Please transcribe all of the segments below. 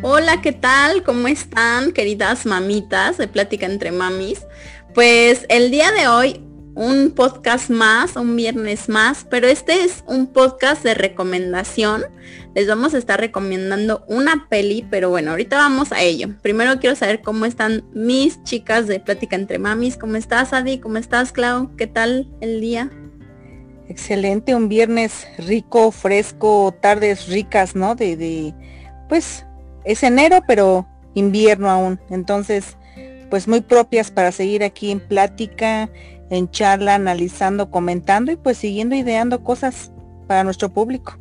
Hola, ¿qué tal? ¿Cómo están, queridas mamitas de Plática entre Mamis? Pues el día de hoy un podcast más, un viernes más, pero este es un podcast de recomendación. Les vamos a estar recomendando una peli, pero bueno, ahorita vamos a ello. Primero quiero saber cómo están mis chicas de Plática entre Mamis. ¿Cómo estás, Adi? ¿Cómo estás, Clau? ¿Qué tal el día? Excelente, un viernes rico, fresco, tardes ricas, ¿no? De, de pues es enero, pero invierno aún. Entonces, pues muy propias para seguir aquí en plática, en charla, analizando, comentando y pues siguiendo ideando cosas para nuestro público.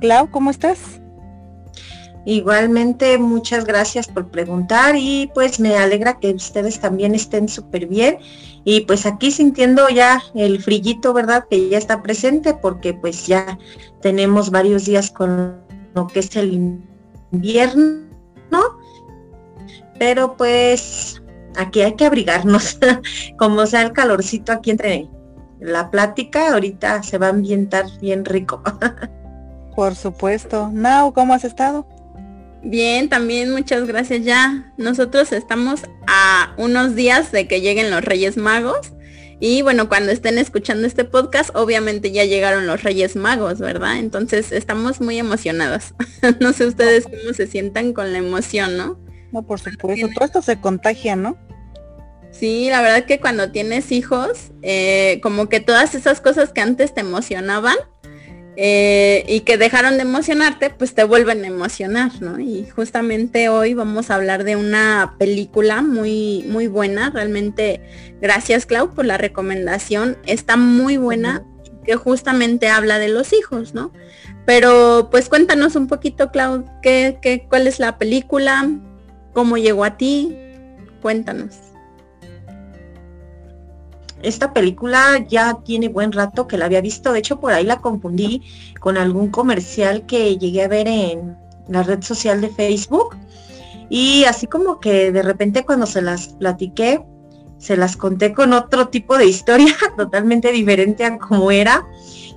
Clau, ¿cómo estás? Igualmente, muchas gracias por preguntar y pues me alegra que ustedes también estén súper bien y pues aquí sintiendo ya el frillito, ¿verdad? Que ya está presente porque pues ya tenemos varios días con lo que es el invierno, pero pues aquí hay que abrigarnos, como sea el calorcito aquí entre la plática, ahorita se va a ambientar bien rico. Por supuesto. Nao, ¿cómo has estado? Bien, también muchas gracias ya. Nosotros estamos a unos días de que lleguen los Reyes Magos. Y bueno, cuando estén escuchando este podcast, obviamente ya llegaron los Reyes Magos, ¿verdad? Entonces estamos muy emocionados. no sé ustedes cómo se sientan con la emoción, ¿no? No, por supuesto. Todo esto se contagia, ¿no? Sí, la verdad que cuando tienes hijos, eh, como que todas esas cosas que antes te emocionaban eh, y que dejaron de emocionarte, pues te vuelven a emocionar, ¿no? Y justamente hoy vamos a hablar de una película muy, muy buena. Realmente, gracias Clau por la recomendación. Está muy buena, que justamente habla de los hijos, ¿no? Pero pues cuéntanos un poquito, Clau, ¿qué, qué, cuál es la película? ¿Cómo llegó a ti? Cuéntanos esta película ya tiene buen rato que la había visto, de hecho por ahí la confundí con algún comercial que llegué a ver en la red social de Facebook. Y así como que de repente cuando se las platiqué, se las conté con otro tipo de historia totalmente diferente a como era.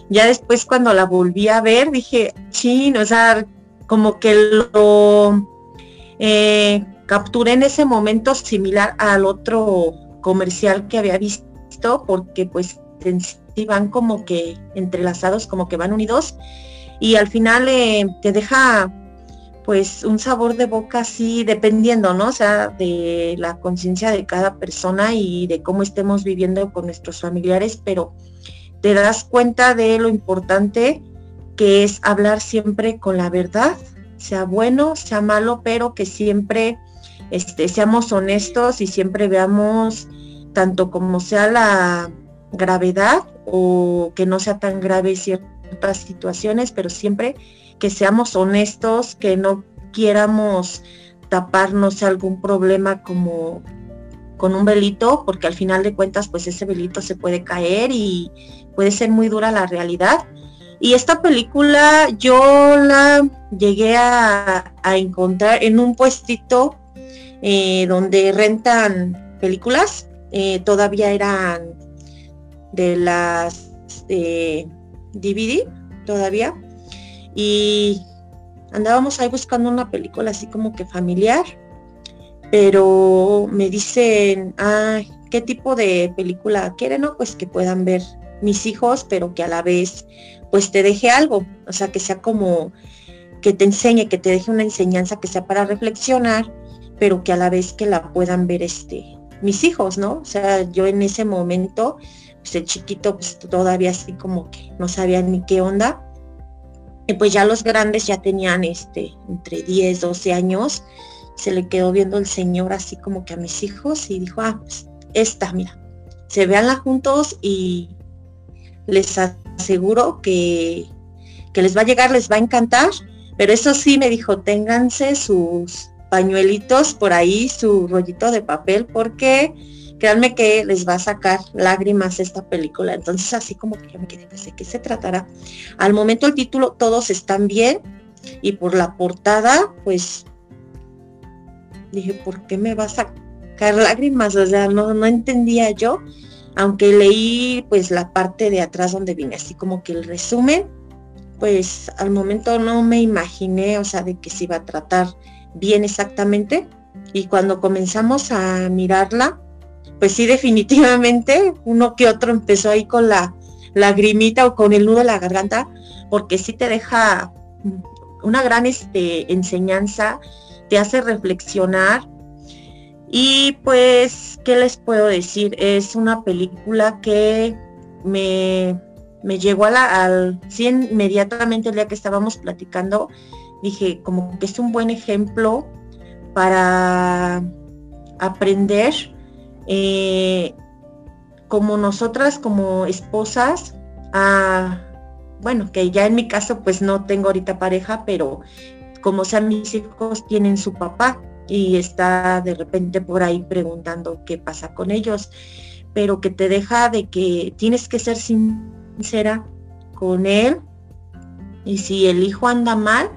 Ya después cuando la volví a ver dije, chin, o sea, como que lo eh, capturé en ese momento similar al otro comercial que había visto porque pues van como que entrelazados, como que van unidos y al final eh, te deja pues un sabor de boca así dependiendo, ¿no? O sea, de la conciencia de cada persona y de cómo estemos viviendo con nuestros familiares, pero te das cuenta de lo importante que es hablar siempre con la verdad, sea bueno, sea malo, pero que siempre este, seamos honestos y siempre veamos tanto como sea la gravedad o que no sea tan grave ciertas situaciones, pero siempre que seamos honestos, que no quieramos taparnos algún problema como con un velito, porque al final de cuentas pues ese velito se puede caer y puede ser muy dura la realidad. Y esta película yo la llegué a, encontrar en un puestito eh, donde rentan películas eh, todavía eran de las DVD, todavía. Y andábamos ahí buscando una película así como que familiar, pero me dicen, ah, ¿qué tipo de película quieren? No, pues que puedan ver mis hijos, pero que a la vez pues te deje algo, o sea, que sea como que te enseñe, que te deje una enseñanza que sea para reflexionar, pero que a la vez que la puedan ver este mis hijos, ¿no? O sea, yo en ese momento, pues el chiquito pues todavía así como que no sabía ni qué onda. Y pues ya los grandes ya tenían este entre 10, 12 años. Se le quedó viendo el señor así como que a mis hijos y dijo, ah, pues esta, mira, se veanla juntos y les aseguro que, que les va a llegar, les va a encantar. Pero eso sí, me dijo, ténganse sus pañuelitos por ahí, su rollito de papel, porque créanme que les va a sacar lágrimas esta película. Entonces así como que yo me quedé, ¿de qué se tratará? Al momento el título todos están bien y por la portada, pues dije, ¿por qué me va a sacar lágrimas? O sea, no, no entendía yo, aunque leí pues la parte de atrás donde viene así como que el resumen, pues al momento no me imaginé, o sea, de que se iba a tratar bien exactamente. Y cuando comenzamos a mirarla, pues sí, definitivamente uno que otro empezó ahí con la lagrimita o con el nudo de la garganta, porque sí te deja una gran este, enseñanza, te hace reflexionar. Y pues, ¿qué les puedo decir? Es una película que me, me llegó a la, al, sí, inmediatamente el día que estábamos platicando, dije, como que es un buen ejemplo para aprender eh, como nosotras como esposas a bueno que ya en mi caso pues no tengo ahorita pareja pero como sean mis hijos tienen su papá y está de repente por ahí preguntando qué pasa con ellos pero que te deja de que tienes que ser sincera con él y si el hijo anda mal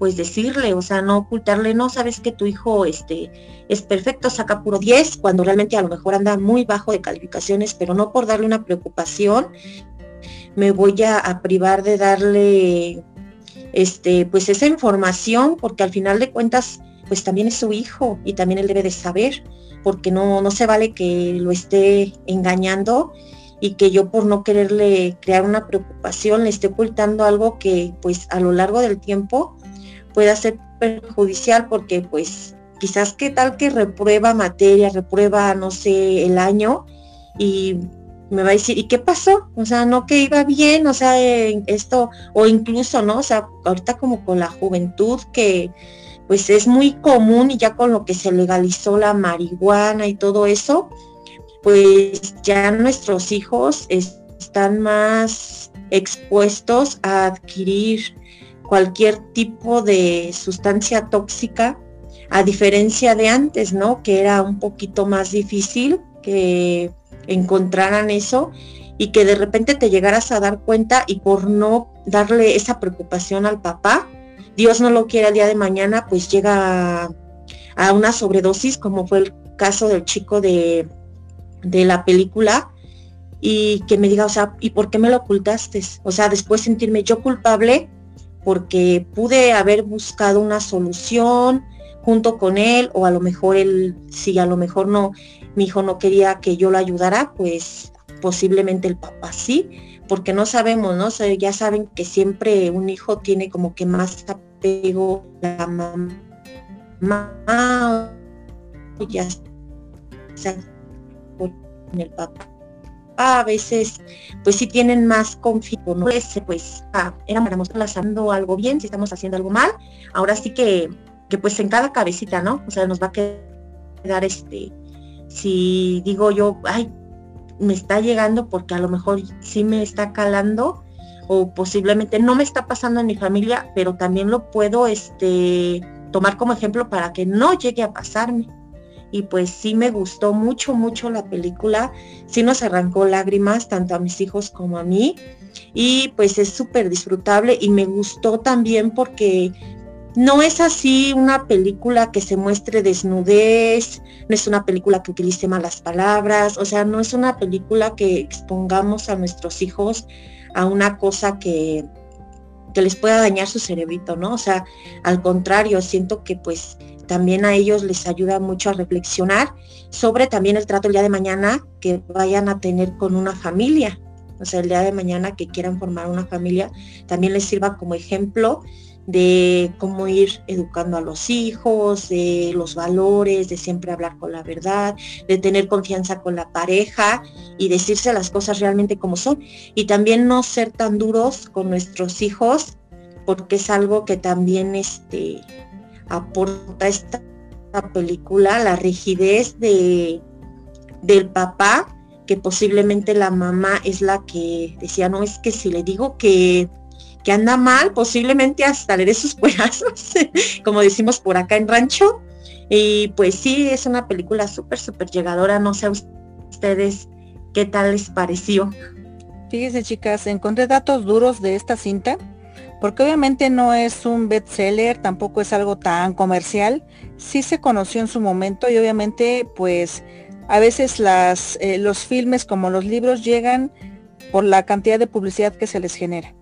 pues decirle, o sea, no ocultarle, no sabes que tu hijo este, es perfecto, saca puro 10, cuando realmente a lo mejor anda muy bajo de calificaciones, pero no por darle una preocupación, me voy a, privar de darle este, pues esa información, porque al final de cuentas, pues también es su hijo y también él debe de saber, porque no, no se vale que lo esté engañando y que yo por no quererle crear una preocupación le esté ocultando algo que pues a lo largo del tiempo pueda ser perjudicial porque pues quizás qué tal que reprueba materia, reprueba, no sé, el año y me va a decir, ¿y qué pasó? O sea, no que iba bien, o sea, esto, o incluso, ¿no? O sea, ahorita como con la juventud que pues es muy común y ya con lo que se legalizó la marihuana y todo eso, pues ya nuestros hijos están más expuestos a adquirir cualquier tipo de sustancia tóxica, a diferencia de antes, ¿no? Que era un poquito más difícil que encontraran eso y que de repente te llegaras a dar cuenta y por no darle esa preocupación al papá, Dios no lo quiere el día de mañana, pues llega a, una sobredosis, como fue el caso del chico de, de la película, y que me diga, o sea, ¿y por qué me lo ocultaste? O sea, después sentirme yo culpable porque pude haber buscado una solución junto con él o a lo mejor él, si a lo mejor no, mi hijo no quería que yo lo ayudara, pues posiblemente el papá sí, porque no sabemos, ¿no? ya saben que siempre un hijo tiene como que más apego la mamá, ya sea con el papá a veces pues si tienen más confianza, ¿no? pues, ah, éramos haciendo algo bien, si estamos haciendo algo mal, ahora sí que, que pues en cada cabecita, ¿no? O sea, nos va a quedar este, si digo yo, ay, me está llegando porque a lo mejor sí me está calando o posiblemente no me está pasando en mi familia, pero también lo puedo este tomar como ejemplo para que no llegue a pasarme y pues sí me gustó mucho, mucho la película, sí nos arrancó lágrimas tanto a mis hijos como a mí y pues es súper disfrutable y me gustó también porque no es así una película que se muestre desnudez, no es una película que utilice malas palabras, o sea, no es una película que expongamos a nuestros hijos a una cosa que, que les pueda dañar su cerebrito, ¿no? O sea, al contrario, siento que pues también a ellos les ayuda mucho a reflexionar sobre también el trato el día de mañana que vayan a tener con una familia. O sea, el día de mañana que quieran formar una familia, también les sirva como ejemplo de cómo ir educando a los hijos, de los valores, de siempre hablar con la verdad, de tener confianza con la pareja y decirse las cosas realmente como son. Y también no ser tan duros con nuestros hijos, porque es algo que también este, aporta esta película, la rigidez de, del papá, que posiblemente la mamá es la que decía, no, es que si le digo que, que anda mal, posiblemente hasta le dé sus cuerazos, como decimos por acá en rancho. Y pues sí, es una película súper, súper llegadora. No sé a ustedes qué tal les pareció. Fíjense chicas, encontré datos duros de esta cinta porque obviamente no es un bestseller, tampoco es algo tan comercial, sí se conoció en su momento y obviamente pues a veces eh, los filmes como los libros llegan por la cantidad de publicidad que se les genera.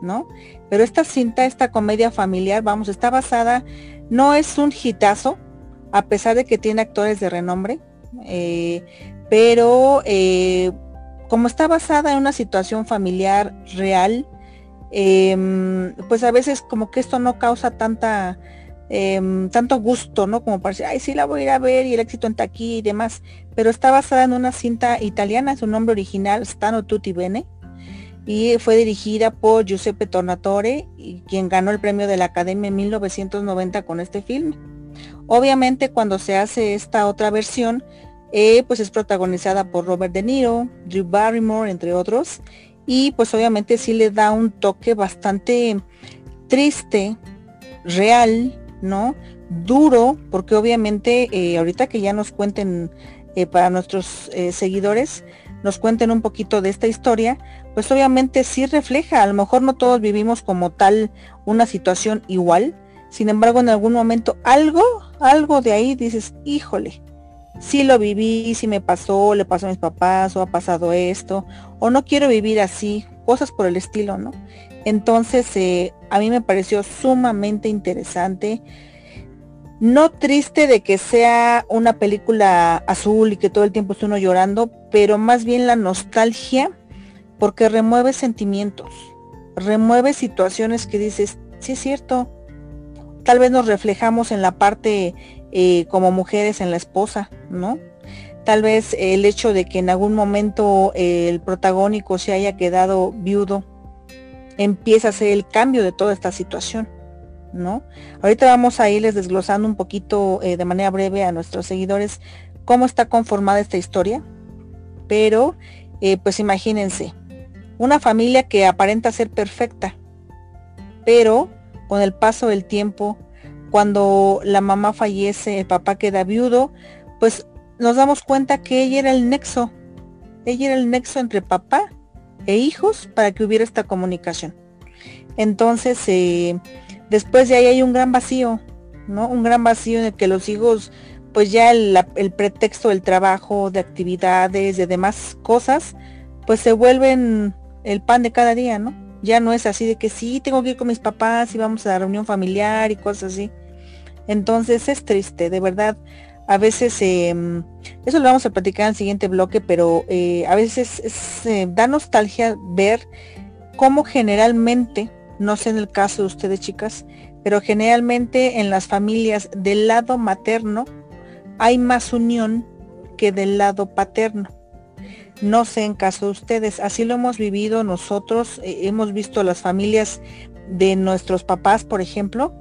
¿no? Pero esta cinta, esta comedia familiar, vamos, está basada, no es un hitazo, a pesar de que tiene actores de renombre, eh, pero eh, como está basada en una situación familiar real, em, pues a veces como que esto no causa tanta em, tanto gusto, ¿no? Como para decir, ay, sí la voy a ir a ver y el éxito en taquí y demás. Pero está basada en una cinta italiana, su nombre original, Stano Tutti Bene, y fue dirigida por Giuseppe Tornatore, quien ganó el premio de la Academia en 1990 con este film. Obviamente cuando se hace esta otra versión, eh, pues es protagonizada por Robert De Niro, Drew Barrymore, entre otros, y pues obviamente sí le da un toque bastante triste, real, ¿no? Duro, porque obviamente eh, ahorita que ya nos cuenten eh, para nuestros seguidores, nos cuenten un poquito de esta historia, pues obviamente sí refleja, a lo mejor no todos vivimos como tal una situación igual, sin embargo en algún momento algo, algo de ahí dices, híjole, sí lo viví, sí me pasó, le pasó a mis papás, o ha pasado esto, o no quiero vivir así, cosas por el estilo, ¿no? Entonces, eh, a mí me pareció sumamente interesante. No triste de que sea una película azul y que todo el tiempo esté uno llorando, pero más bien la nostalgia, porque remueve sentimientos, remueve situaciones que dices, sí es cierto, tal vez nos reflejamos en la parte eh, como mujeres en la esposa, ¿no? Tal vez el hecho de que en algún momento eh, el protagónico se haya quedado viudo empieza a ser el cambio de toda esta situación, ¿no? Ahorita vamos a irles desglosando un poquito eh, de manera breve a nuestros seguidores cómo está conformada esta historia, pero pues imagínense, una familia que aparenta ser perfecta, pero con el paso del tiempo cuando la mamá fallece, el papá queda viudo, pues nos damos cuenta que ella era el nexo, ella era el nexo entre papá e hijos para que hubiera esta comunicación. Entonces, eh, después de ahí hay un gran vacío, ¿no? Un gran vacío en el que los hijos, pues ya el, el pretexto del trabajo, de actividades, de demás cosas, pues se vuelven el pan de cada día, ¿no? Ya no es así de que sí, tengo que ir con mis papás y vamos a la reunión familiar y cosas así. Entonces es triste, de verdad. A veces, em, eso lo vamos a platicar en el siguiente bloque, pero eh, a veces eh, da nostalgia ver cómo generalmente, no sé en el caso de ustedes chicas, pero generalmente en las familias del lado materno hay más unión que del lado paterno. No sé en caso de ustedes, así lo hemos vivido nosotros, eh, hemos visto las familias de nuestros papás, por ejemplo,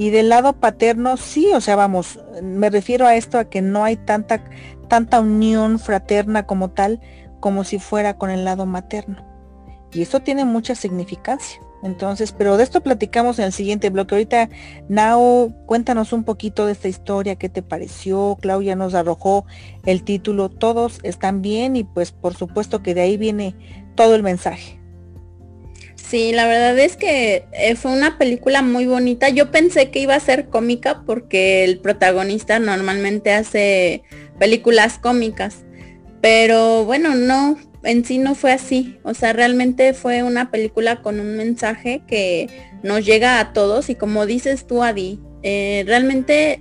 y del lado paterno, sí, o sea, vamos, me refiero a esto, a que no hay tanta, tanta unión fraterna como tal, como si fuera con el lado materno. Y esto tiene mucha significancia. Entonces, pero de esto platicamos en el siguiente bloque. Ahorita, Nao, cuéntanos un poquito de esta historia, qué te pareció. Claudia nos arrojó el título, todos están bien y pues por supuesto que de ahí viene todo el mensaje. Sí, la verdad es que eh, fue una película muy bonita. Yo pensé que iba a ser cómica porque el protagonista normalmente hace películas cómicas. Pero bueno, no, en sí no fue así. O sea, realmente fue una película con un mensaje que nos llega a todos y como dices tú, Adi, eh, realmente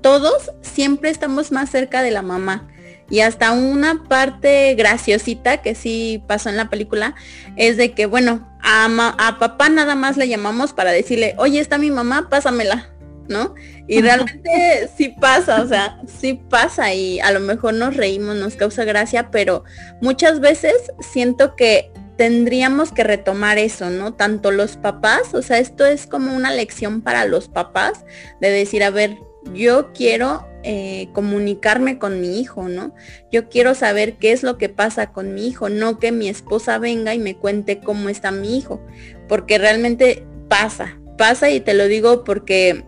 todos siempre estamos más cerca de la mamá y hasta una parte graciosita que sí pasó en la película es de que, bueno, a, papá nada más le llamamos para decirle, oye, está mi mamá, pásamela, ¿no? Y realmente sí pasa, o sea, sí pasa y a lo mejor nos reímos, nos causa gracia, pero muchas veces siento que tendríamos que retomar eso, ¿no? Tanto los papás, o sea, esto es como una lección para los papás de decir, a ver, yo quiero eh, comunicarme con mi hijo, ¿no? Yo quiero saber qué es lo que pasa con mi hijo, no que mi esposa venga y me cuente cómo está mi hijo, porque realmente pasa, pasa y te lo digo porque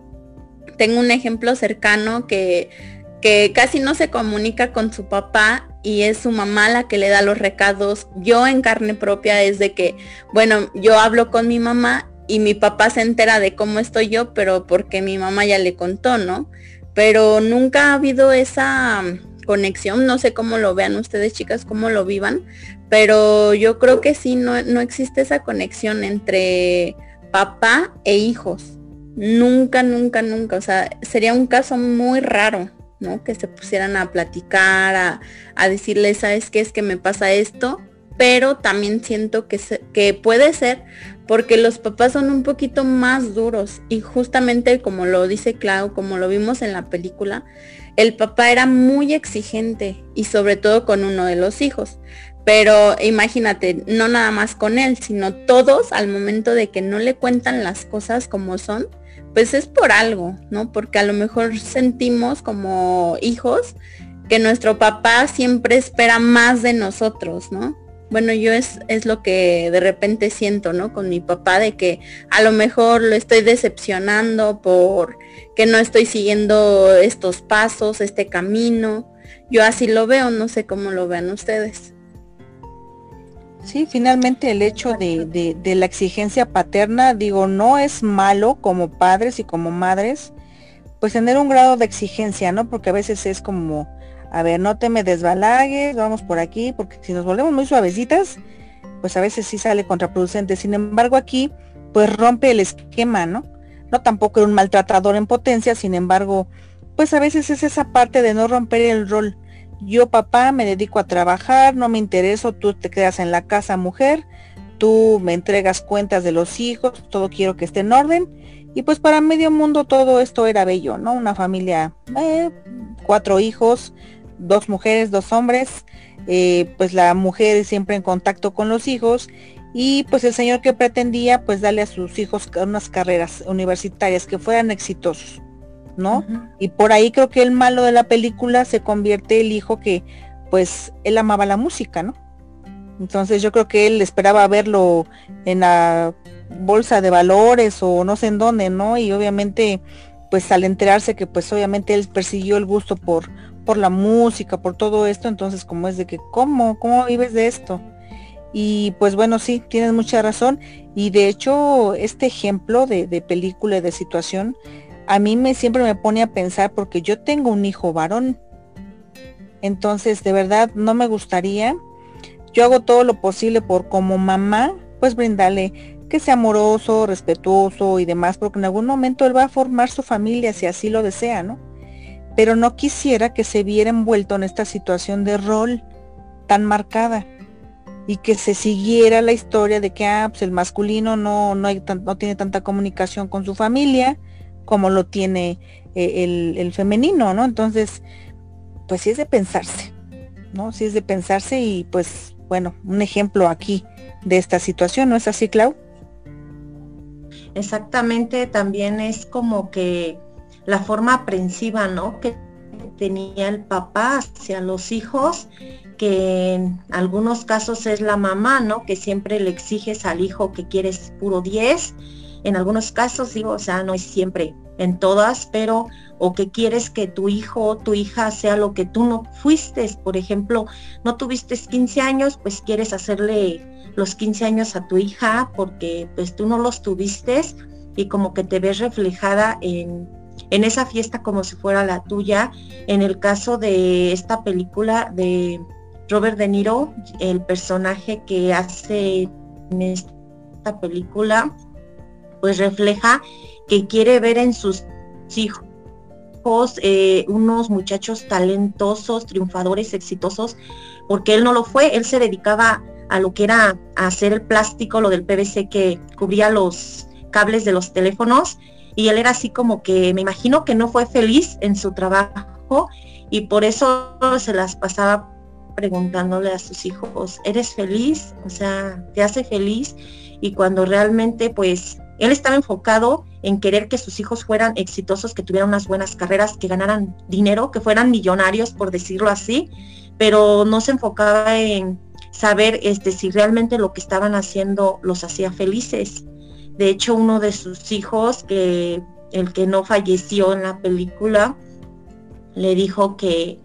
tengo un ejemplo cercano que, que casi no se comunica con su papá y es su mamá la que le da los recados. Yo en carne propia es de que, bueno, yo hablo con mi mamá y mi papá se entera de cómo estoy yo, pero porque mi mamá ya le contó, ¿no? Pero nunca ha habido esa conexión, no sé cómo lo vean ustedes chicas, cómo lo vivan, pero yo creo que sí, no, no existe esa conexión entre papá e hijos. Nunca, nunca, nunca. O sea, sería un caso muy raro, ¿no? Que se pusieran a platicar, a, a decirle, ¿sabes qué es que me pasa esto? Pero también siento que, que puede ser porque los papás son un poquito más duros y justamente como lo dice Clau, como lo vimos en la película, el papá era muy exigente y sobre todo con uno de los hijos. Pero imagínate, no nada más con él, sino todos al momento de que no le cuentan las cosas como son, pues es por algo, ¿no? Porque a lo mejor sentimos como hijos que nuestro papá siempre espera más de nosotros, ¿no? Bueno, yo es, es lo que de repente siento, ¿no? Con mi papá, de que a lo mejor lo estoy decepcionando por que no estoy siguiendo estos pasos, este camino. Yo así lo veo, no sé cómo lo vean ustedes. Sí, finalmente el hecho de, de, de, la exigencia paterna, digo, no es malo como padres y como madres, pues tener un grado de exigencia, ¿no? Porque a veces es como, a ver, no te me desbalagues, vamos por aquí, porque si nos volvemos muy suavecitas, pues a veces sí sale contraproducente. Sin embargo, aquí, pues rompe el esquema, ¿no? No tampoco era un maltratador en potencia, sin embargo, pues a veces es esa parte de no romper el rol. Yo, papá, me dedico a trabajar, no me intereso, tú te quedas en la casa, mujer, tú me entregas cuentas de los hijos, todo quiero que esté en orden. Y pues para medio mundo todo esto era bello, ¿no? Una familia, eh, cuatro hijos, dos mujeres, dos hombres, eh, pues la mujer siempre en contacto con los hijos y pues el señor que pretendía pues darle a sus hijos unas carreras universitarias que fueran exitosos, ¿no? Y por ahí creo que el malo de la película se convierte el hijo que pues él amaba la música, ¿no? Entonces yo creo que él esperaba verlo en la bolsa de valores o no sé en dónde, ¿no? Y obviamente pues al enterarse que pues obviamente él persiguió el gusto por por la música, por todo esto, entonces como es de que, ¿cómo? ¿Cómo vives de esto? Y pues bueno, sí, tienes mucha razón. Y de hecho, este ejemplo de, de película y de situación, a mí me siempre me pone a pensar porque yo tengo un hijo varón. Entonces, de verdad, no me gustaría. Yo hago todo lo posible por como mamá, pues brindarle que sea amoroso, respetuoso y demás, porque en algún momento él va a formar su familia si así lo desea, ¿no? Pero no quisiera que se viera envuelto en esta situación de rol tan marcada y que se siguiera la historia de que ah, pues el masculino no, no, tiene tanta comunicación con su familia como lo tiene eh, el, el, femenino, ¿no? Entonces, pues sí es de pensarse, ¿no? Sí es de pensarse y pues, bueno, un ejemplo aquí de esta situación, ¿no es así, Clau? Exactamente, también es como que la forma aprensiva, ¿no? Que tenía el papá hacia los hijos, que en algunos casos es la mamá, ¿no? Que siempre le exiges al hijo que quieres puro 10. En algunos casos, digo, o sea, no es siempre, en todas, pero o que quieres que tu hijo o tu hija sea lo que tú no fuiste. Por ejemplo, no tuviste 15 años, pues quieres hacerle los 15 años a tu hija porque pues tú no los tuviste y como que te ves reflejada en en esa fiesta como si fuera la tuya. En el caso de esta película de Robert De Niro, el personaje que hace en esta película, pues refleja que quiere ver en sus hijos eh, unos muchachos talentosos, triunfadores, exitosos, porque él no lo fue, él se dedicaba a lo que era hacer el plástico, lo del PVC que cubría los cables de los teléfonos y él era así como que me imagino que no fue feliz en su trabajo y por eso se las pasaba preguntándole a sus hijos, ¿eres feliz? O sea, ¿te hace feliz? Y cuando realmente pues él estaba enfocado en querer que sus hijos fueran exitosos, que tuvieran unas buenas carreras, que ganaran dinero, que fueran millonarios, por decirlo así, pero no se enfocaba en saber este, si realmente lo que estaban haciendo los hacía felices. De hecho, uno de sus hijos, que el que no falleció en la película, le dijo que,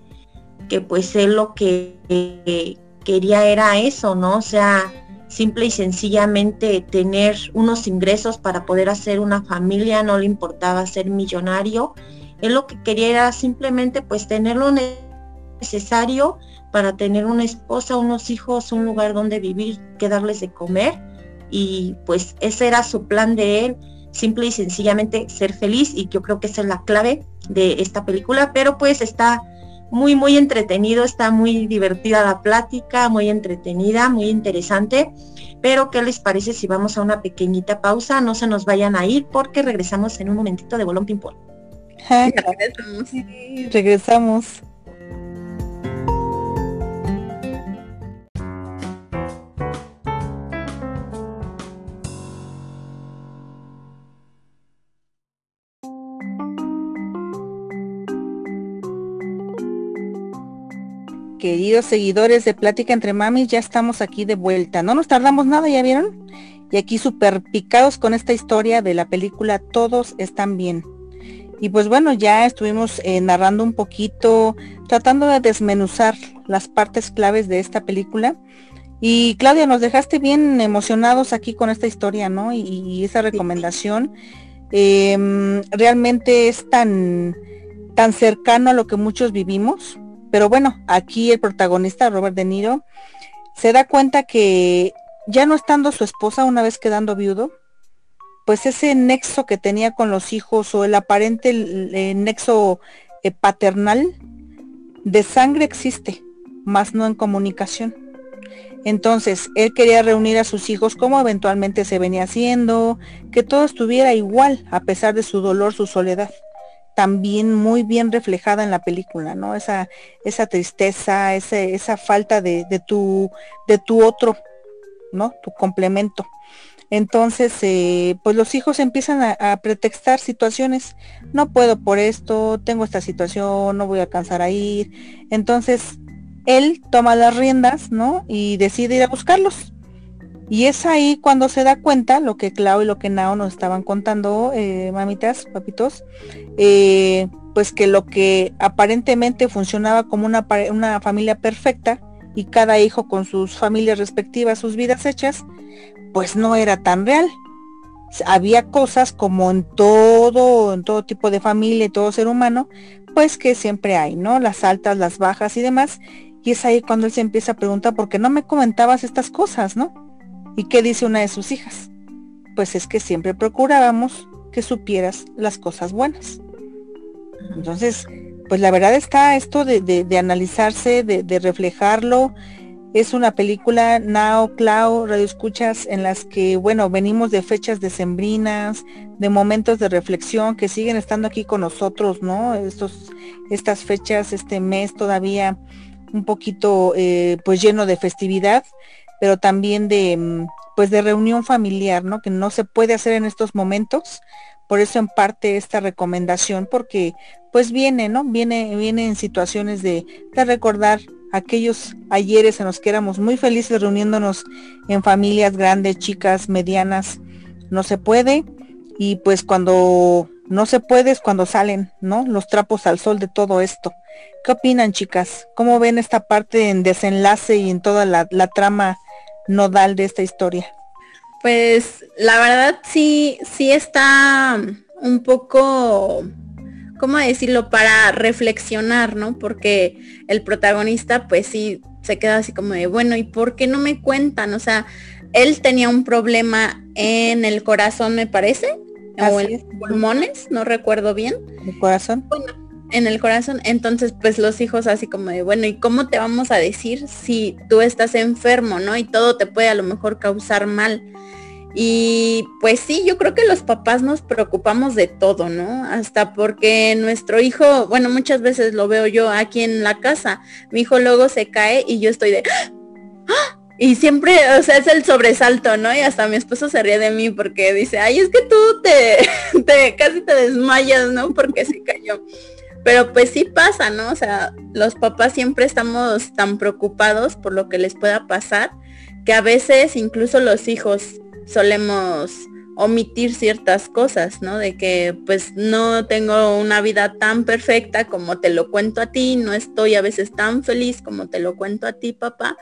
que pues él lo que quería era eso, ¿no? O sea, simple y sencillamente tener unos ingresos para poder hacer una familia, no le importaba ser millonario. Él lo que quería era simplemente pues tener lo necesario para tener una esposa, unos hijos, un lugar donde vivir, que darles de comer. Y pues ese era su plan de él, simple y sencillamente ser feliz. Y yo creo que esa es la clave de esta película. Pero pues está muy, muy entretenido, está muy divertida la plática, muy entretenida, muy interesante. Pero, ¿qué les parece si vamos a una pequeñita pausa? No se nos vayan a ir porque regresamos en un momentito de Bolón Pimpón. regresamos. Queridos seguidores de Plática entre Mamis, ya estamos aquí de vuelta. No nos tardamos nada, ¿ya vieron? Y aquí súper picados con esta historia de la película Todos están bien. Y pues bueno, ya estuvimos eh, narrando un poquito, tratando de desmenuzar las partes claves de esta película. Y Claudia, nos dejaste bien emocionados aquí con esta historia, ¿no? Y, esa recomendación em, realmente es tan, tan cercano a lo que muchos vivimos pero bueno, aquí el protagonista, Robert De Niro, se da cuenta que ya no estando su esposa una vez quedando viudo, pues ese nexo que tenía con los hijos o el aparente nexo eh, paternal de sangre existe, más no en comunicación. Entonces, él quería reunir a sus hijos como eventualmente se venía haciendo, que todo estuviera igual a pesar de su dolor, su soledad también muy bien reflejada en la película, ¿no? Esa, esa tristeza, ese, esa falta de, de, tu, de tu otro, ¿no? Tu complemento. Entonces, eh, pues los hijos empiezan a, a, pretextar situaciones. No puedo por esto, tengo esta situación, no voy a alcanzar a ir. Entonces, él toma las riendas, ¿no? Y decide ir a buscarlos. Y es ahí cuando se da cuenta, lo que Clau y lo que Nao nos estaban contando, eh, mamitas, papitos, eh, pues que lo que aparentemente funcionaba como una, una familia perfecta y cada hijo con sus familias respectivas, sus vidas hechas, pues no era tan real. Había cosas como en todo, en todo tipo de familia y todo ser humano, pues que siempre hay, ¿no? Las altas, las bajas y demás. Y es ahí cuando él se empieza a preguntar, ¿por qué no me comentabas estas cosas, no? ¿Y qué dice una de sus hijas? Pues es que siempre procurábamos que supieras las cosas buenas. Entonces, pues la verdad está esto de, analizarse, de, reflejarlo. Es una película Now, Clau, Radio Escuchas, en las que, bueno, venimos de fechas decembrinas, de momentos de reflexión que siguen estando aquí con nosotros, ¿no? Estos, estas fechas, este mes todavía un poquito, eh, pues lleno de festividad pero también de mm, pues de reunión familiar, ¿no? Que no se puede hacer en estos momentos. Por eso en parte esta recomendación, porque pues viene, ¿no? Viene, viene en situaciones de, de recordar aquellos ayeres en los que éramos muy felices reuniéndonos en familias grandes, chicas, medianas. No se puede. Y pues cuando no se puede es cuando salen, ¿no? Los trapos al sol de todo esto. ¿Qué opinan, chicas? ¿Cómo ven esta parte en desenlace y en toda la, la trama nodal de esta historia? Pues la verdad sí, sí está un poco, ¿cómo decirlo? Para reflexionar, ¿no? Porque el protagonista pues sí se queda así como de, bueno, ¿y por qué no me cuentan? O sea, él tenía un problema en el corazón, me parece, o en los pulmones, no recuerdo bien. ¿El corazón? Bueno, en el corazón. Entonces, pues los hijos así como de, bueno, ¿y cómo te vamos a decir si tú estás enfermo, ¿no? Y todo te puede a lo mejor causar mal. Y pues sí, yo creo que los papás nos preocupamos de todo, ¿no? Hasta porque nuestro hijo, bueno, muchas veces lo veo yo aquí en la casa, mi hijo luego se cae y yo estoy de... ¡Ah! Y siempre, o sea, es el sobresalto, ¿no? Y hasta mi esposo se ríe de mí porque dice, ay, es que tú te, te casi te desmayas, ¿no? Porque se cayó. Pero pues sí pasa, ¿no? O sea, los papás siempre estamos tan preocupados por lo que les pueda pasar que a veces incluso los hijos solemos omitir ciertas cosas, ¿no? De que pues no tengo una vida tan perfecta como te lo cuento a ti, no estoy a veces tan feliz como te lo cuento a ti, papá,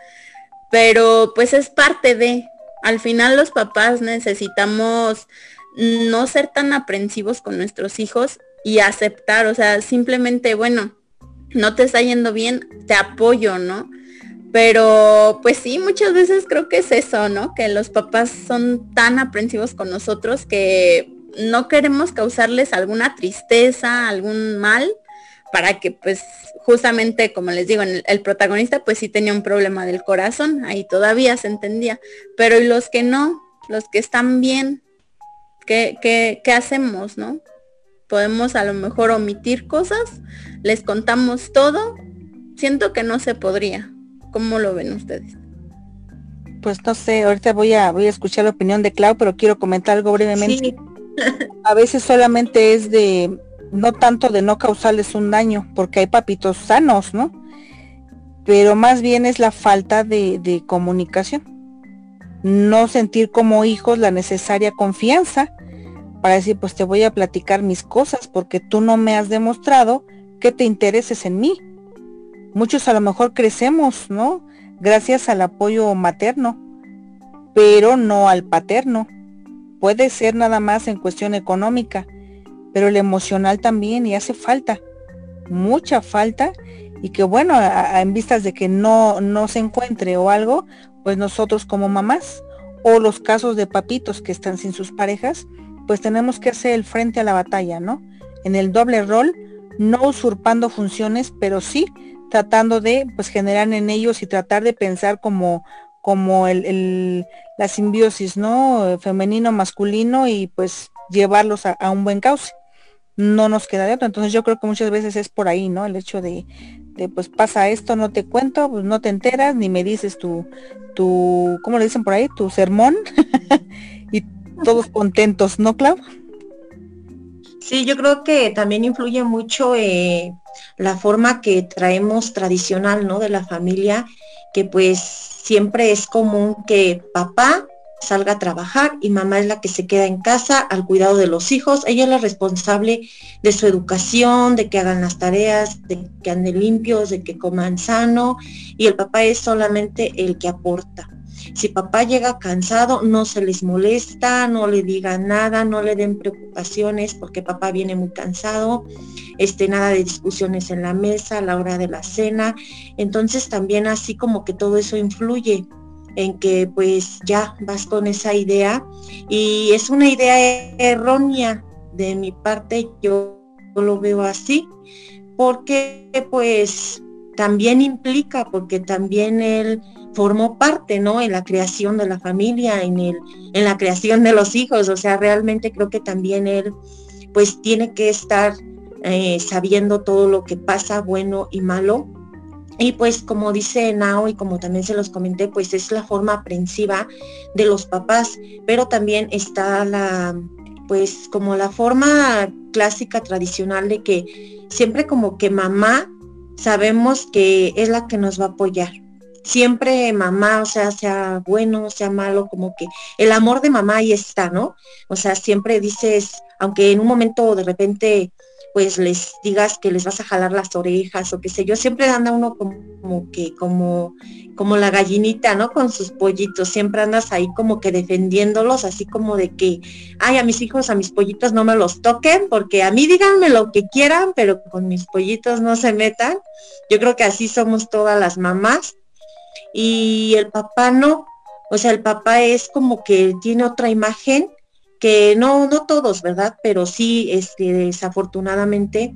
pero pues es parte de, al final los papás necesitamos no ser tan aprensivos con nuestros hijos y aceptar, o sea, simplemente, bueno, no te está yendo bien, te apoyo, ¿no? Pero pues sí, muchas veces creo que es eso, ¿no? Que los papás son tan aprensivos con nosotros que no queremos causarles alguna tristeza, algún mal, para que pues justamente, como les digo, el, protagonista pues sí tenía un problema del corazón, ahí todavía se entendía, pero y los que no, los que están bien, ¿qué, qué, qué hacemos, no? Podemos a lo mejor omitir cosas, les contamos todo, siento que no se podría. ¿Cómo lo ven ustedes? Pues no sé, ahorita voy a voy a escuchar la opinión de Clau, pero quiero comentar algo brevemente. a veces solamente es de no tanto de no causarles un daño, porque hay papitos sanos, ¿no? Pero más bien es la falta de, de comunicación. No sentir como hijos la necesaria confianza para decir, pues te voy a platicar mis cosas porque tú no me has demostrado que te intereses en mí Muchos a lo mejor crecemos, ¿no? Gracias al apoyo materno, pero no al paterno. Puede ser nada más en cuestión económica, pero el emocional también y hace falta, mucha falta y que bueno, en vistas de que no, no se encuentre o algo, pues nosotros como mamás o los casos de papitos que están sin sus parejas, pues tenemos que hacer el frente a la batalla, ¿no? En el doble rol, no usurpando funciones, pero sí tratando de pues generar en ellos y tratar de pensar como como el, la simbiosis no femenino masculino y pues llevarlos a, un buen cauce. No nos queda de otro. Entonces yo creo que muchas veces es por ahí no el hecho de, de pues pasa esto no te cuento pues no te enteras ni me dices tu tu cómo le dicen por ahí tu sermón todos contentos no Clau Sí, yo creo que también influye mucho eh, la forma que traemos tradicional, ¿no? De la familia, que pues siempre es común que papá salga a trabajar y mamá es la que se queda en casa al cuidado de los hijos. Ella es la responsable de su educación, de que hagan las tareas, de que anden limpios, de que coman sano y el papá es solamente el que aporta. Si papá llega cansado, no se les molesta, no le digan nada, no le den preocupaciones porque papá viene muy cansado, este, nada de discusiones en la mesa a la hora de la cena. Entonces también así como que todo eso influye en que pues ya vas con esa idea y es una idea errónea de mi parte, yo lo veo así, porque pues también implica, porque también él formó parte, ¿no? En la creación de la familia, en, el, en la creación de los hijos. O sea, realmente creo que también él, pues, tiene que estar eh, sabiendo todo lo que pasa, bueno y malo. Y pues como dice Nao y como también se los comenté, pues es la forma aprensiva de los papás, pero también está la, pues como la forma clásica tradicional de que siempre como que mamá sabemos que es la que nos va a apoyar, siempre mamá, o sea, sea bueno, sea malo, como que el amor de mamá ahí está, ¿no? O sea, siempre dices, aunque en un momento de repente pues les digas que les vas a jalar las orejas o qué sé yo, siempre anda uno como, que como como la gallinita, ¿no? Con sus pollitos, siempre andas ahí como que defendiéndolos, así como de que, ay, a mis hijos, a mis pollitos no me los toquen, porque a mí díganme lo que quieran, pero con mis pollitos no se metan. Yo creo que así somos todas las mamás y el papá no. O sea, el papá es como que tiene otra imagen que no, no todos, ¿verdad? Pero sí, este, desafortunadamente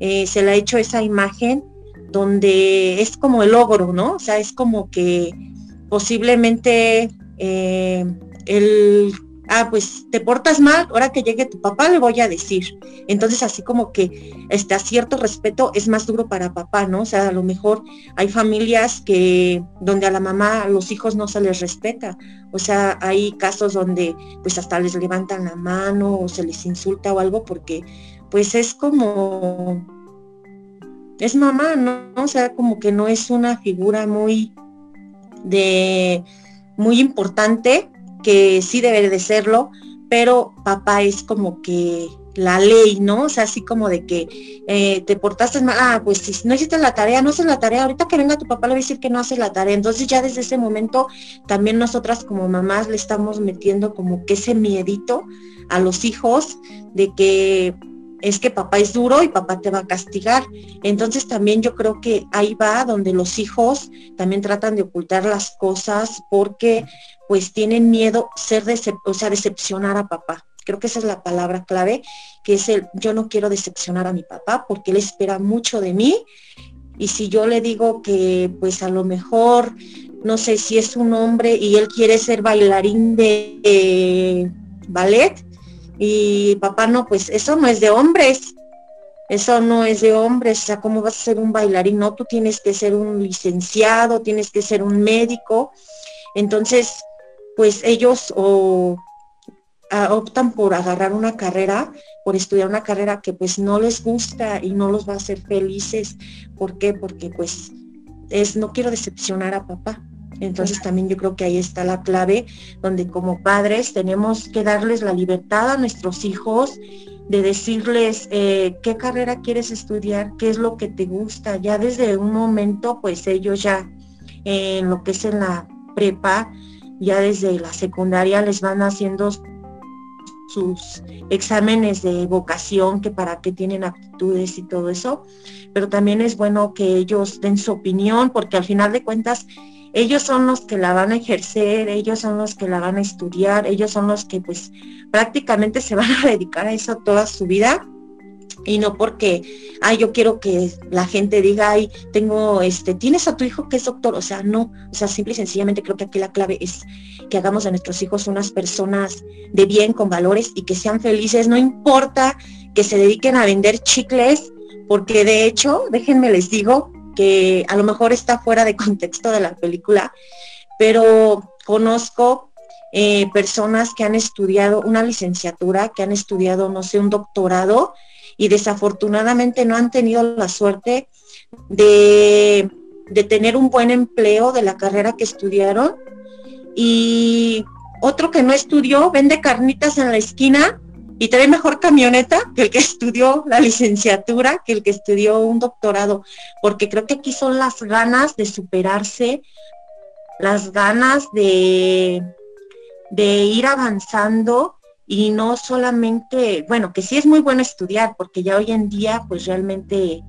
eh, se le ha hecho esa imagen donde es como el ogro, ¿no? O sea, es como que posiblemente eh, el ah, pues te portas mal, ahora que llegue tu papá le voy a decir. Entonces así como que este, a cierto respeto es más duro para papá, ¿no? O sea, a lo mejor hay familias que donde a la mamá, a los hijos no se les respeta. O sea, hay casos donde pues hasta les levantan la mano o se les insulta o algo porque pues es como es mamá, ¿no? O sea, como que no es una figura muy de muy importante que sí debe de serlo, pero papá es como que la ley, ¿no? O sea, así como de que eh, te portaste mal, ah, pues si no hiciste la tarea, no haces la tarea, ahorita que venga tu papá le va a decir que no hace la tarea. Entonces ya desde ese momento también nosotras como mamás le estamos metiendo como que ese miedito a los hijos de que es que papá es duro y papá te va a castigar. Entonces también yo creo que ahí va donde los hijos también tratan de ocultar las cosas porque pues tienen miedo ser o sea, decepcionar a papá. Creo que esa es la palabra clave, que es el yo no quiero decepcionar a mi papá porque él espera mucho de mí. Y si yo le digo que pues a lo mejor, no sé si es un hombre y él quiere ser bailarín de ballet, y papá no, pues eso no es de hombres, eso no es de hombres, o sea, ¿cómo vas a ser un bailarín? No, tú tienes que ser un licenciado, tienes que ser un médico. Entonces, pues ellos o optan por agarrar una carrera, por estudiar una carrera que pues no les gusta y no los va a hacer felices. ¿Por qué? Porque pues es, no quiero decepcionar a papá. Entonces también yo creo que ahí está la clave, donde como padres tenemos que darles la libertad a nuestros hijos de decirles eh, qué carrera quieres estudiar, qué es lo que te gusta. Ya desde un momento, pues ellos ya en lo que es en la prepa, ya desde la secundaria les van haciendo sus exámenes de vocación, que para qué tienen aptitudes y todo eso, pero también es bueno que ellos den su opinión, porque al final de cuentas ellos son los que la van a ejercer, ellos son los que la van a estudiar, ellos son los que pues prácticamente se van a dedicar a eso toda su vida y no porque, ay, yo quiero que la gente diga, ay, tengo, este, tienes a tu hijo que es doctor, o sea, no, o sea, simple y sencillamente creo que aquí la clave es que hagamos a nuestros hijos unas personas de bien, con valores y que sean felices, no importa que se dediquen a vender chicles, porque de hecho, déjenme les digo, que a lo mejor está fuera de contexto de la película, pero conozco eh, personas que han estudiado una licenciatura, que han estudiado, no sé, un doctorado y desafortunadamente no han tenido la suerte de, de tener un buen empleo de la carrera que estudiaron. Y otro que no estudió vende carnitas en la esquina y trae mejor camioneta que el que estudió la licenciatura, que el que estudió un doctorado, porque creo que aquí son las ganas de superarse, las ganas de, de ir avanzando y no solamente, bueno, que sí es muy bueno estudiar, porque ya hoy en día pues realmente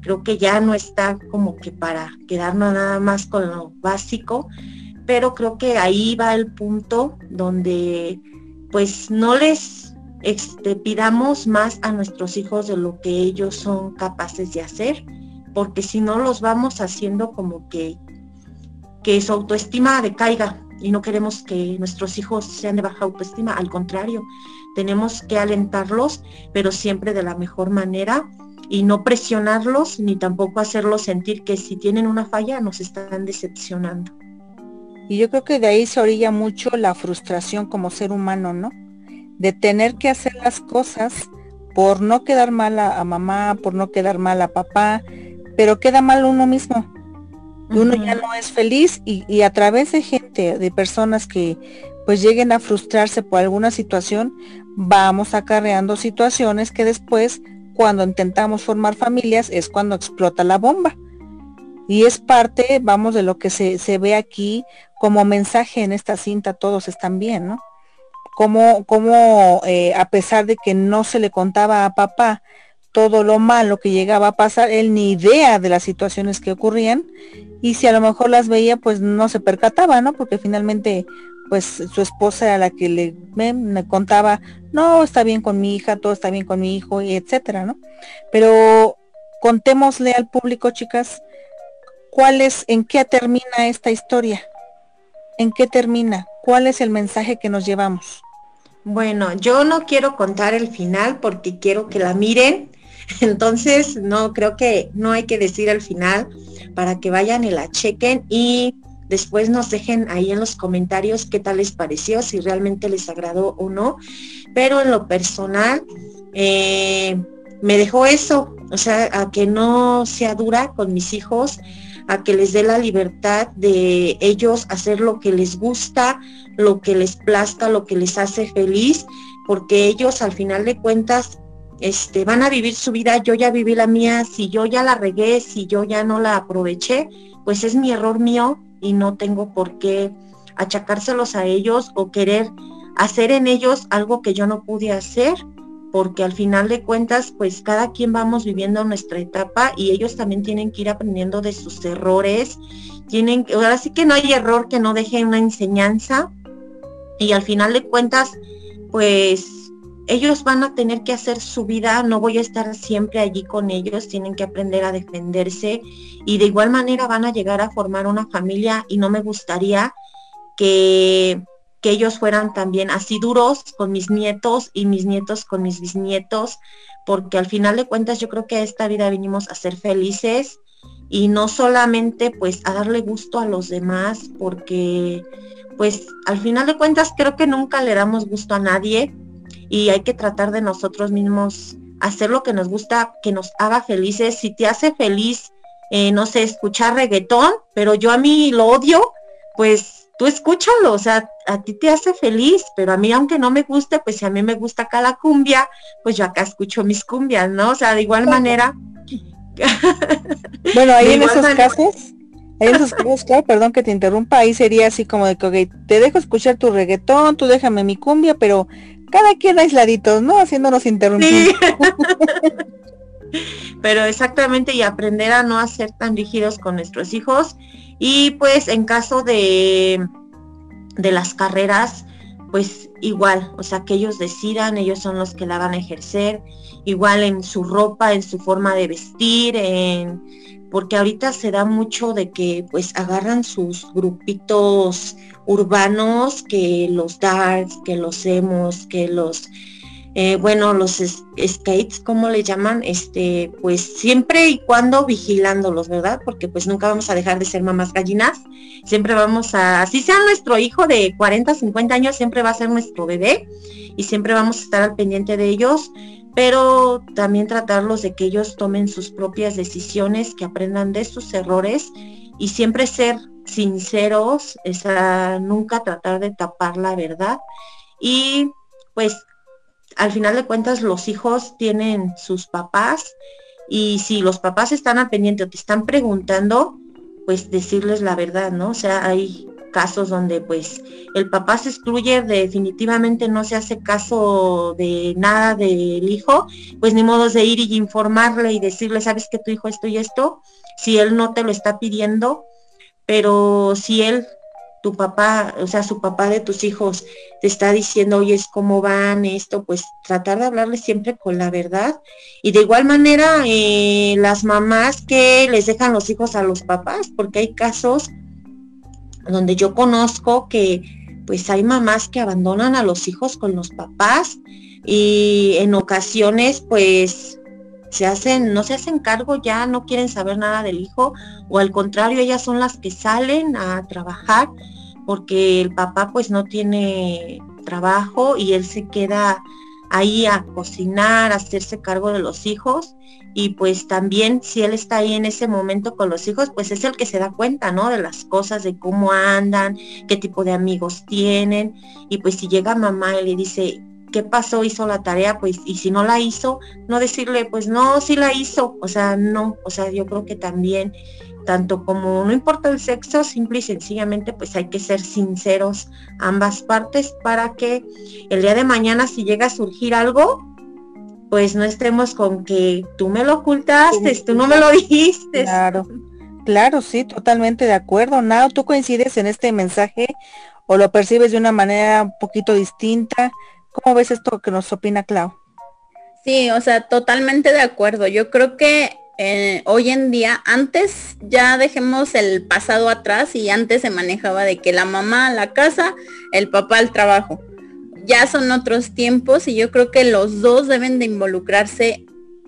creo que ya no está como que para quedarnos nada más con lo básico, pero creo que ahí va el punto donde pues no les este, pidamos más a nuestros hijos de lo que ellos son capaces de hacer, porque si no los vamos haciendo como que, que su autoestima decaiga y no queremos que nuestros hijos sean de baja autoestima, al contrario, tenemos que alentarlos, pero siempre de la mejor manera y no presionarlos ni tampoco hacerlos sentir que si tienen una falla nos están decepcionando. Y yo creo que de ahí se orilla mucho la frustración como ser humano, ¿no? de tener que hacer las cosas por no quedar mal a, mamá, por no quedar mal a papá, pero queda mal uno mismo. Y uno ya no es feliz y, y, a través de gente, de personas que pues lleguen a frustrarse por alguna situación, vamos acarreando situaciones que después, cuando intentamos formar familias, es cuando explota la bomba. Y es parte, vamos, de lo que se, se ve aquí como mensaje en esta cinta, todos están bien, ¿no? cómo, cómo eh, a pesar de que no se le contaba a papá todo lo malo que llegaba a pasar, él ni idea de las situaciones que ocurrían y si a lo mejor las veía pues no se percataba, ¿no? Porque finalmente pues su esposa era la que le me, contaba, no, está bien con mi hija, todo está bien con mi hijo y etcétera, ¿no? Pero contémosle al público, chicas, cuál es, en qué termina esta historia, en qué termina, cuál es el mensaje que nos llevamos. Bueno, yo no quiero contar el final porque quiero que la miren. Entonces, no, creo que no hay que decir el final para que vayan y la chequen y después nos dejen ahí en los comentarios qué tal les pareció, si realmente les agradó o no. Pero en lo personal, eh, me dejó eso, o sea, a que no sea dura con mis hijos, a que les dé la libertad de ellos hacer lo que les gusta, lo que les plazca, lo que les hace feliz, porque ellos al final de cuentas este, van a vivir su vida, yo ya viví la mía, si yo ya la regué, si yo ya no la aproveché, pues es mi error mío y no tengo por qué achacárselos a ellos o querer hacer en ellos algo que yo no pude hacer porque al final de cuentas, pues cada quien vamos viviendo nuestra etapa y ellos también tienen que ir aprendiendo de sus errores. Tienen, ahora sí que no hay error que no deje una enseñanza y al final de cuentas, pues ellos van a tener que hacer su vida, no voy a estar siempre allí con ellos, tienen que aprender a defenderse y de igual manera van a llegar a formar una familia y no me gustaría que que ellos fueran también así duros con mis nietos y mis nietos con mis bisnietos, porque al final de cuentas yo creo que a esta vida vinimos a ser felices y no solamente pues a darle gusto a los demás, porque pues al final de cuentas creo que nunca le damos gusto a nadie y hay que tratar de nosotros mismos hacer lo que nos gusta, que nos haga felices. Si te hace feliz, eh, no sé, escuchar reggaetón, pero yo a mí lo odio, pues tú escúchalo, o sea, a ti te hace feliz, pero a mí aunque no me guste, pues si a mí me gusta acá la cumbia, pues yo acá escucho mis cumbias, ¿no? O sea, de igual manera. Bueno, ahí en esos casos, ahí en esos casos, claro, perdón que te interrumpa, ahí sería así como de que, te dejo escuchar tu reggaetón, tú déjame mi cumbia, pero cada quien aisladitos, ¿no? Haciéndonos interrumpir. pero exactamente y aprender a no ser tan rígidos con nuestros hijos y pues en caso de, de las carreras, pues igual, o sea, que ellos decidan, ellos son los que la van a ejercer, igual en su ropa, en su forma de vestir, en, porque ahorita se da mucho de que pues agarran sus grupitos urbanos, que los darts, que los emos, que los eh, bueno, los skates, ¿cómo le llaman? Este, pues siempre y cuando vigilándolos, ¿verdad? Porque pues nunca vamos a dejar de ser mamás gallinas, siempre vamos a, así sea nuestro hijo de 40, 50 años, siempre va a ser nuestro bebé y siempre vamos a estar al pendiente de ellos, pero también tratarlos de que ellos tomen sus propias decisiones, que aprendan de sus errores y siempre ser sinceros, nunca tratar de tapar la verdad y pues al final de cuentas los hijos tienen sus papás y si los papás están al pendiente o te están preguntando, pues decirles la verdad, ¿no? O sea, hay casos donde pues el papá se excluye, definitivamente no se hace caso de nada del hijo, pues ni modo de ir y informarle y decirle, sabes que tu hijo esto y esto, si él no te lo está pidiendo, pero si él tu papá, o sea, su papá de tus hijos te está diciendo, oye, es cómo van esto, pues tratar de hablarle siempre con la verdad. Y de igual manera, eh, las mamás que les dejan los hijos a los papás, porque hay casos donde yo conozco que pues hay mamás que abandonan a los hijos con los papás y en ocasiones pues se hacen, no se hacen cargo ya, no quieren saber nada del hijo, o al contrario, ellas son las que salen a trabajar porque el papá pues no tiene trabajo y él se queda ahí a cocinar, a hacerse cargo de los hijos y pues también si él está ahí en ese momento con los hijos, pues es el que se da cuenta, ¿no? De las cosas, de cómo andan, qué tipo de amigos tienen y pues si llega mamá y le dice, ¿qué pasó? ¿Hizo la tarea? Pues y si no la hizo, no decirle, pues no, sí la hizo, o sea, no, o sea, yo creo que también tanto como no importa el sexo, simple y sencillamente pues hay que ser sinceros ambas partes para que el día de mañana si llega a surgir algo, pues no estemos con que tú me lo ocultaste, tú no me lo dijiste. Claro, claro, sí, totalmente de acuerdo. Nao, ¿tú coincides en este mensaje o lo percibes de una manera un poquito distinta? ¿Cómo ves esto que nos opina Clau? Sí, o sea, totalmente de acuerdo. Yo creo que eh, hoy en día, antes ya dejemos el pasado atrás y antes se manejaba de que la mamá a la casa, el papá al trabajo. Ya son otros tiempos y yo creo que los dos deben de involucrarse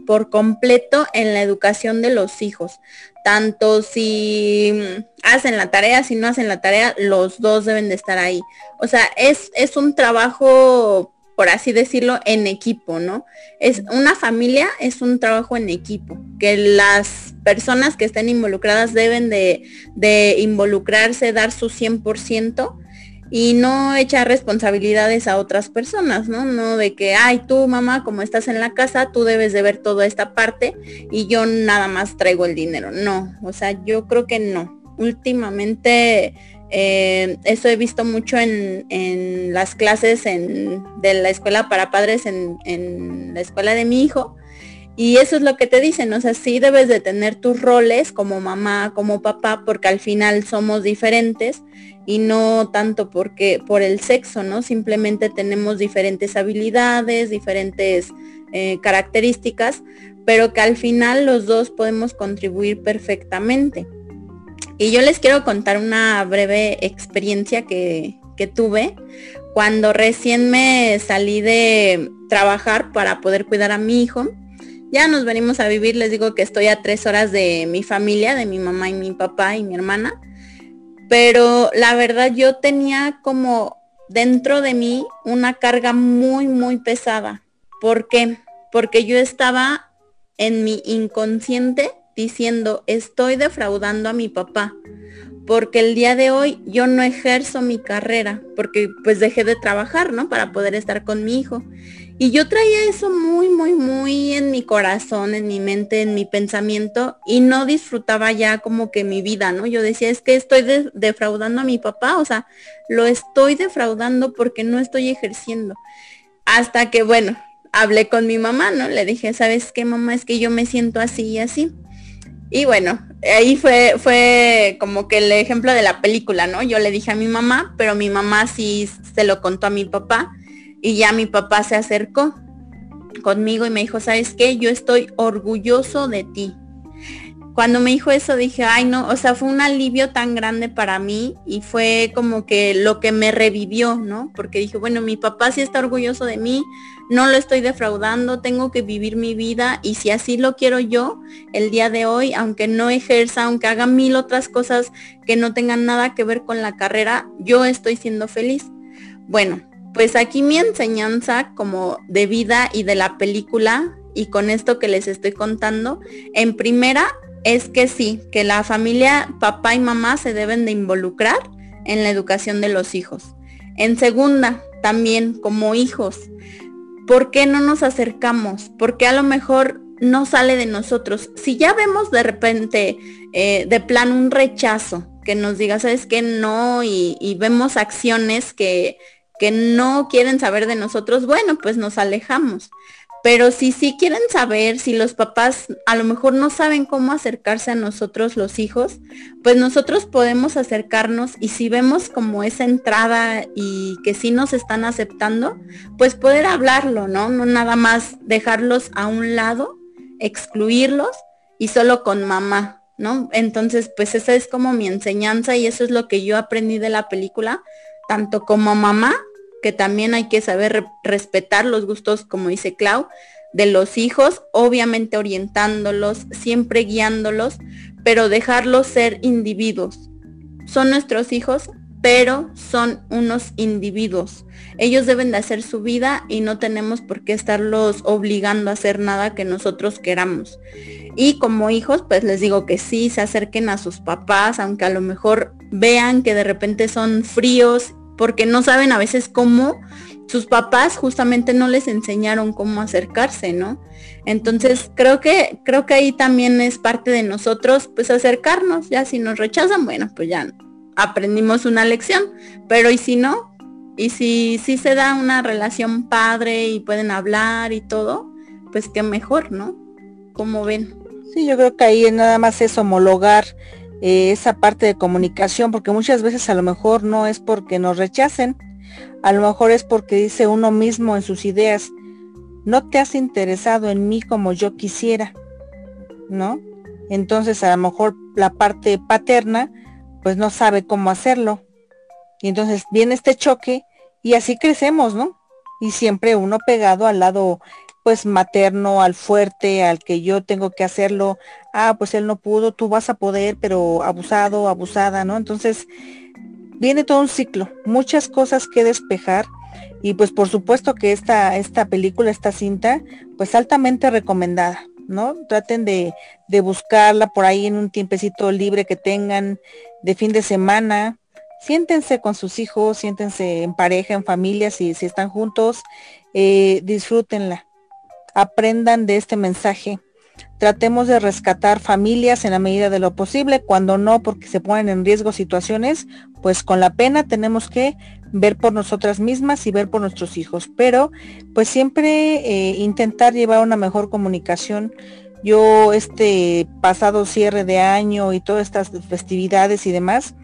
por completo en la educación de los hijos. Tanto si hacen la tarea, si no hacen la tarea, los dos deben de estar ahí. O sea, es, es un trabajo por así decirlo, en equipo, ¿no? Es una familia, es un trabajo en equipo, que las personas que estén involucradas deben de, de involucrarse, dar su 100% y no echar responsabilidades a otras personas, ¿no? No de que, ay, tú mamá, como estás en la casa, tú debes de ver toda esta parte y yo nada más traigo el dinero. No, o sea, yo creo que no. Últimamente Eh, eso he visto mucho en, las clases de la escuela para padres en, en, la escuela de mi hijo. Y eso es lo que te dicen, o sea, sí debes de tener tus roles como mamá, como papá, porque al final somos diferentes y no tanto porque por el sexo, ¿no? Simplemente tenemos diferentes habilidades, diferentes eh, características, pero que al final los dos podemos contribuir perfectamente. Y yo les quiero contar una breve experiencia que, que tuve cuando recién me salí de trabajar para poder cuidar a mi hijo ya nos venimos a vivir, les digo que estoy a tres horas de mi familia, de mi mamá y mi papá y mi hermana. Pero la verdad yo tenía como dentro de mí una carga muy, muy pesada. ¿Por qué? Porque yo estaba en mi inconsciente diciendo, estoy defraudando a mi papá, porque el día de hoy yo no ejerzo mi carrera, porque pues dejé de trabajar, ¿no? Para poder estar con mi hijo. Y yo traía eso muy, muy, muy en mi corazón, en mi mente, en mi pensamiento y no disfrutaba ya como que mi vida, ¿no? Yo decía, es que estoy defraudando a mi papá, o sea, lo estoy defraudando porque no estoy ejerciendo. Hasta que, bueno, hablé con mi mamá, ¿no? Le dije, ¿sabes qué, mamá? Es que yo me siento así y así. Y bueno, ahí fue, fue como que el ejemplo de la película, ¿no? Yo le dije a mi mamá, pero mi mamá sí se lo contó a mi papá y ya mi papá se acercó conmigo y me dijo, ¿sabes qué? Yo estoy orgulloso de ti. Cuando me dijo eso dije, ay no, o sea, fue un alivio tan grande para mí y fue como que lo que me revivió, ¿no? Porque dije, bueno, mi papá sí está orgulloso de mí, no lo estoy defraudando, tengo que vivir mi vida y si así lo quiero yo el día de hoy, aunque no ejerza, aunque haga mil otras cosas que no tengan nada que ver con la carrera, yo estoy siendo feliz. Bueno, pues aquí mi enseñanza como de vida y de la película y con esto que les estoy contando, en primera es que sí, que la familia, papá y mamá se deben de involucrar en la educación de los hijos. En segunda, también como hijos, ¿por qué no nos acercamos? Porque a lo mejor no sale de nosotros. Si ya vemos de repente eh, de plan un rechazo, que nos diga, sabes que no, y vemos acciones que, que no quieren saber de nosotros, bueno, pues nos alejamos. Pero si sí quieren saber, si los papás a lo mejor no saben cómo acercarse a nosotros los hijos, pues nosotros podemos acercarnos y si vemos como esa entrada y que sí nos están aceptando, pues poder hablarlo, ¿no? No nada más dejarlos a un lado, excluirlos y solo con mamá, ¿no? Entonces, pues esa es como mi enseñanza y eso es lo que yo aprendí de la película, tanto como mamá, que también hay que saber respetar los gustos, como dice Clau, de los hijos, obviamente orientándolos, siempre guiándolos, pero dejarlos ser individuos. Son nuestros hijos, pero son unos individuos. Ellos deben de hacer su vida y no tenemos por qué estarlos obligando a hacer nada que nosotros queramos. Y como hijos, pues les digo que sí, se acerquen a sus papás, aunque a lo mejor vean que de repente son fríos, porque no saben a veces cómo sus papás justamente no les enseñaron cómo acercarse, ¿no? Entonces creo que, creo que ahí también es parte de nosotros, pues acercarnos, ya si nos rechazan, bueno, pues ya aprendimos una lección, pero y si no, y si, si se da una relación padre y pueden hablar y todo, pues qué mejor, ¿no? ¿Cómo ven? Sí, yo creo que ahí nada más es homologar eh, esa parte de comunicación, porque muchas veces a lo mejor no es porque nos rechacen, a lo mejor es porque dice uno mismo en sus ideas, no te has interesado en mí como yo quisiera, ¿no? Entonces a lo mejor la parte paterna pues no sabe cómo hacerlo. Y entonces viene este choque y así crecemos, ¿no? Y siempre uno pegado al lado pues materno, al fuerte, al que yo tengo que hacerlo, ah, pues él no pudo, tú vas a poder, pero abusado, abusada, ¿no? Entonces, viene todo un ciclo, muchas cosas que despejar y pues por supuesto que esta, esta película, esta cinta, pues altamente recomendada, ¿no? Traten de, de buscarla por ahí en un tiempecito libre que tengan de fin de semana. Siéntense con sus hijos, siéntense en pareja, en familia, si, si están juntos, eh, disfrútenla aprendan de este mensaje tratemos de rescatar familias en la medida de lo posible, cuando no porque se ponen en riesgo situaciones, pues con la pena tenemos que ver por nosotras mismas y ver por nuestros hijos, pero pues siempre eh, intentar llevar una mejor comunicación. Yo este pasado cierre de año y todas estas festividades y demás,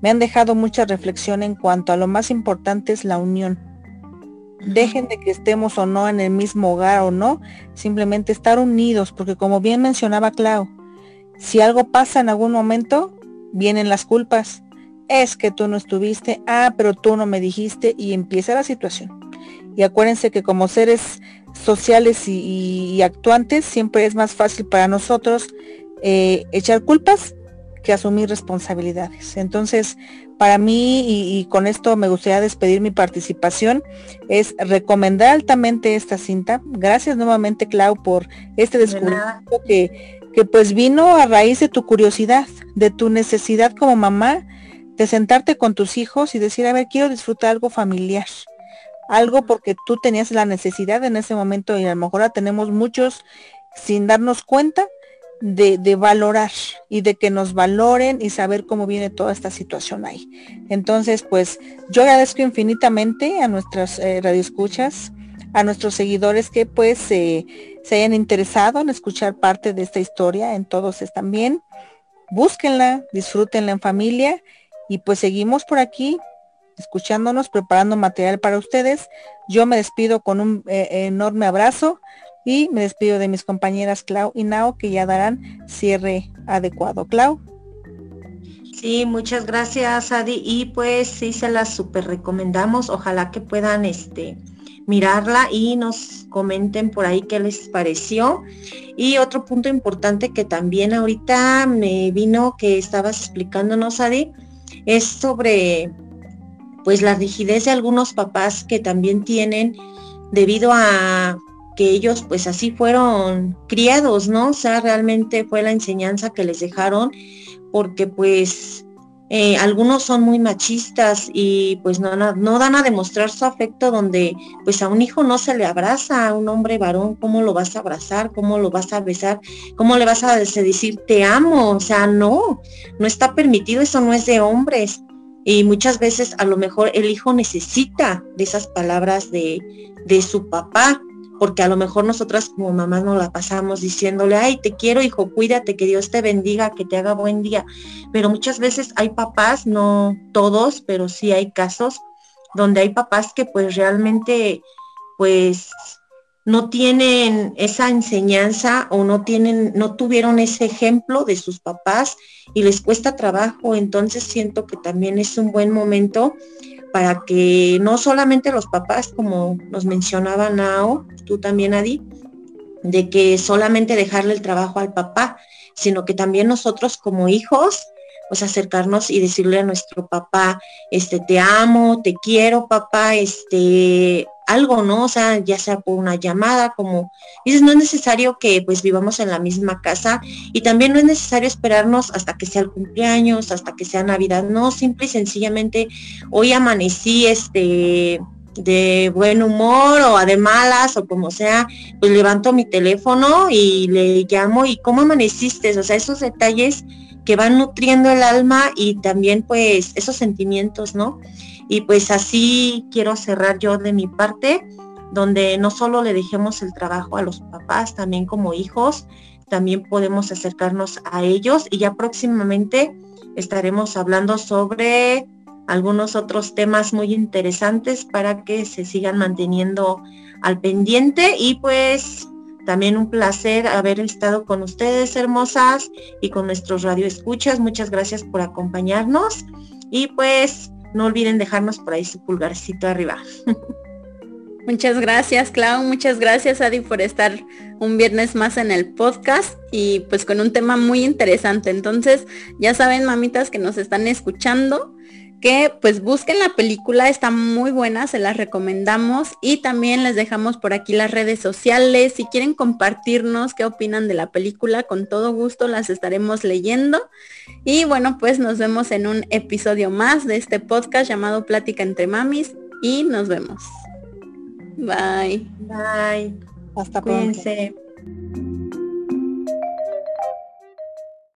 me han dejado mucha reflexión en cuanto a lo más importante es la unión Dejen de que estemos o no en el mismo hogar o no, simplemente estar unidos, porque como bien mencionaba Clau, si algo pasa en algún momento, vienen las culpas. Es que tú no estuviste, ah, pero tú no me dijiste y empieza la situación. Y acuérdense que como seres sociales y, actuantes, siempre es más fácil para nosotros eh, echar culpas que asumir responsabilidades. Entonces, para mí, y, con esto me gustaría despedir mi participación, es recomendar altamente esta cinta. Gracias nuevamente, Clau, por este descubrimiento que, que pues vino a raíz de tu curiosidad, de tu necesidad como mamá, de sentarte con tus hijos y decir, a ver, quiero disfrutar algo familiar. Algo porque tú tenías la necesidad en ese momento y a lo mejor la tenemos muchos sin darnos cuenta de, valorar y de que nos valoren y saber cómo viene toda esta situación ahí. Entonces, pues yo agradezco infinitamente a nuestras eh, radioescuchas, a nuestros seguidores que pues se hayan interesado en escuchar parte de esta historia, en todos están bien. Búsquenla, disfrútenla en familia y pues seguimos por aquí escuchándonos, preparando material para ustedes. Yo me despido con un eh, enorme abrazo y me despido de mis compañeras Clau y Nao que ya darán cierre adecuado. Clau. Sí, muchas gracias Adi y pues sí se las super recomendamos. Ojalá que puedan este mirarla y nos comenten por ahí qué les pareció. Y otro punto importante que también ahorita me vino que estabas explicándonos, Adi, es sobre pues la rigidez de algunos papás que también tienen debido a que ellos pues así fueron criados, ¿no? O sea, realmente fue la enseñanza que les dejaron, porque pues eh, algunos son muy machistas y pues no, no, dan a demostrar su afecto donde pues a un hijo no se le abraza, a un hombre varón, ¿cómo lo vas a abrazar? ¿Cómo lo vas a besar? ¿Cómo le vas a decir te amo? O sea, no, no está permitido, eso no es de hombres. Y muchas veces a lo mejor el hijo necesita de esas palabras de, de su papá porque a lo mejor nosotras como mamás nos la pasamos diciéndole, ay, te quiero hijo, cuídate, que Dios te bendiga, que te haga buen día. Pero muchas veces hay papás, no todos, pero sí hay casos donde hay papás que pues realmente pues no tienen esa enseñanza o no tienen, no tuvieron ese ejemplo de sus papás y les cuesta trabajo. Entonces siento que también es un buen momento para que no solamente los papás, como nos mencionaba Nao, tú también Adi, de que solamente dejarle el trabajo al papá, sino que también nosotros como hijos, pues acercarnos y decirle a nuestro papá, este, te amo, te quiero, papá, este, algo, ¿no? O sea, ya sea por una llamada, como dices, no es necesario que pues vivamos en la misma casa y también no es necesario esperarnos hasta que sea el cumpleaños, hasta que sea Navidad, no, simple y sencillamente hoy amanecí este de buen humor o de malas o como sea, pues levanto mi teléfono y le llamo y cómo amaneciste, o sea, esos detalles que van nutriendo el alma y también pues esos sentimientos, ¿no? Y pues así quiero cerrar yo de mi parte, donde no solo le dejemos el trabajo a los papás, también como hijos, también podemos acercarnos a ellos y ya próximamente estaremos hablando sobre algunos otros temas muy interesantes para que se sigan manteniendo al pendiente y pues también un placer haber estado con ustedes hermosas y con nuestros radioescuchas. Muchas gracias por acompañarnos y pues no olviden dejarnos por ahí su pulgarcito arriba. Muchas gracias, Clau. Muchas gracias, Adi, por estar un viernes más en el podcast y pues con un tema muy interesante. Entonces, ya saben, mamitas que nos están escuchando, que pues busquen la película, está muy buena, se las recomendamos y también les dejamos por aquí las redes sociales. Si quieren compartirnos qué opinan de la película, con todo gusto las estaremos leyendo. Y bueno, pues nos vemos en un episodio más de este podcast llamado Plática entre Mamis y nos vemos. Bye. Bye. Hasta pronto.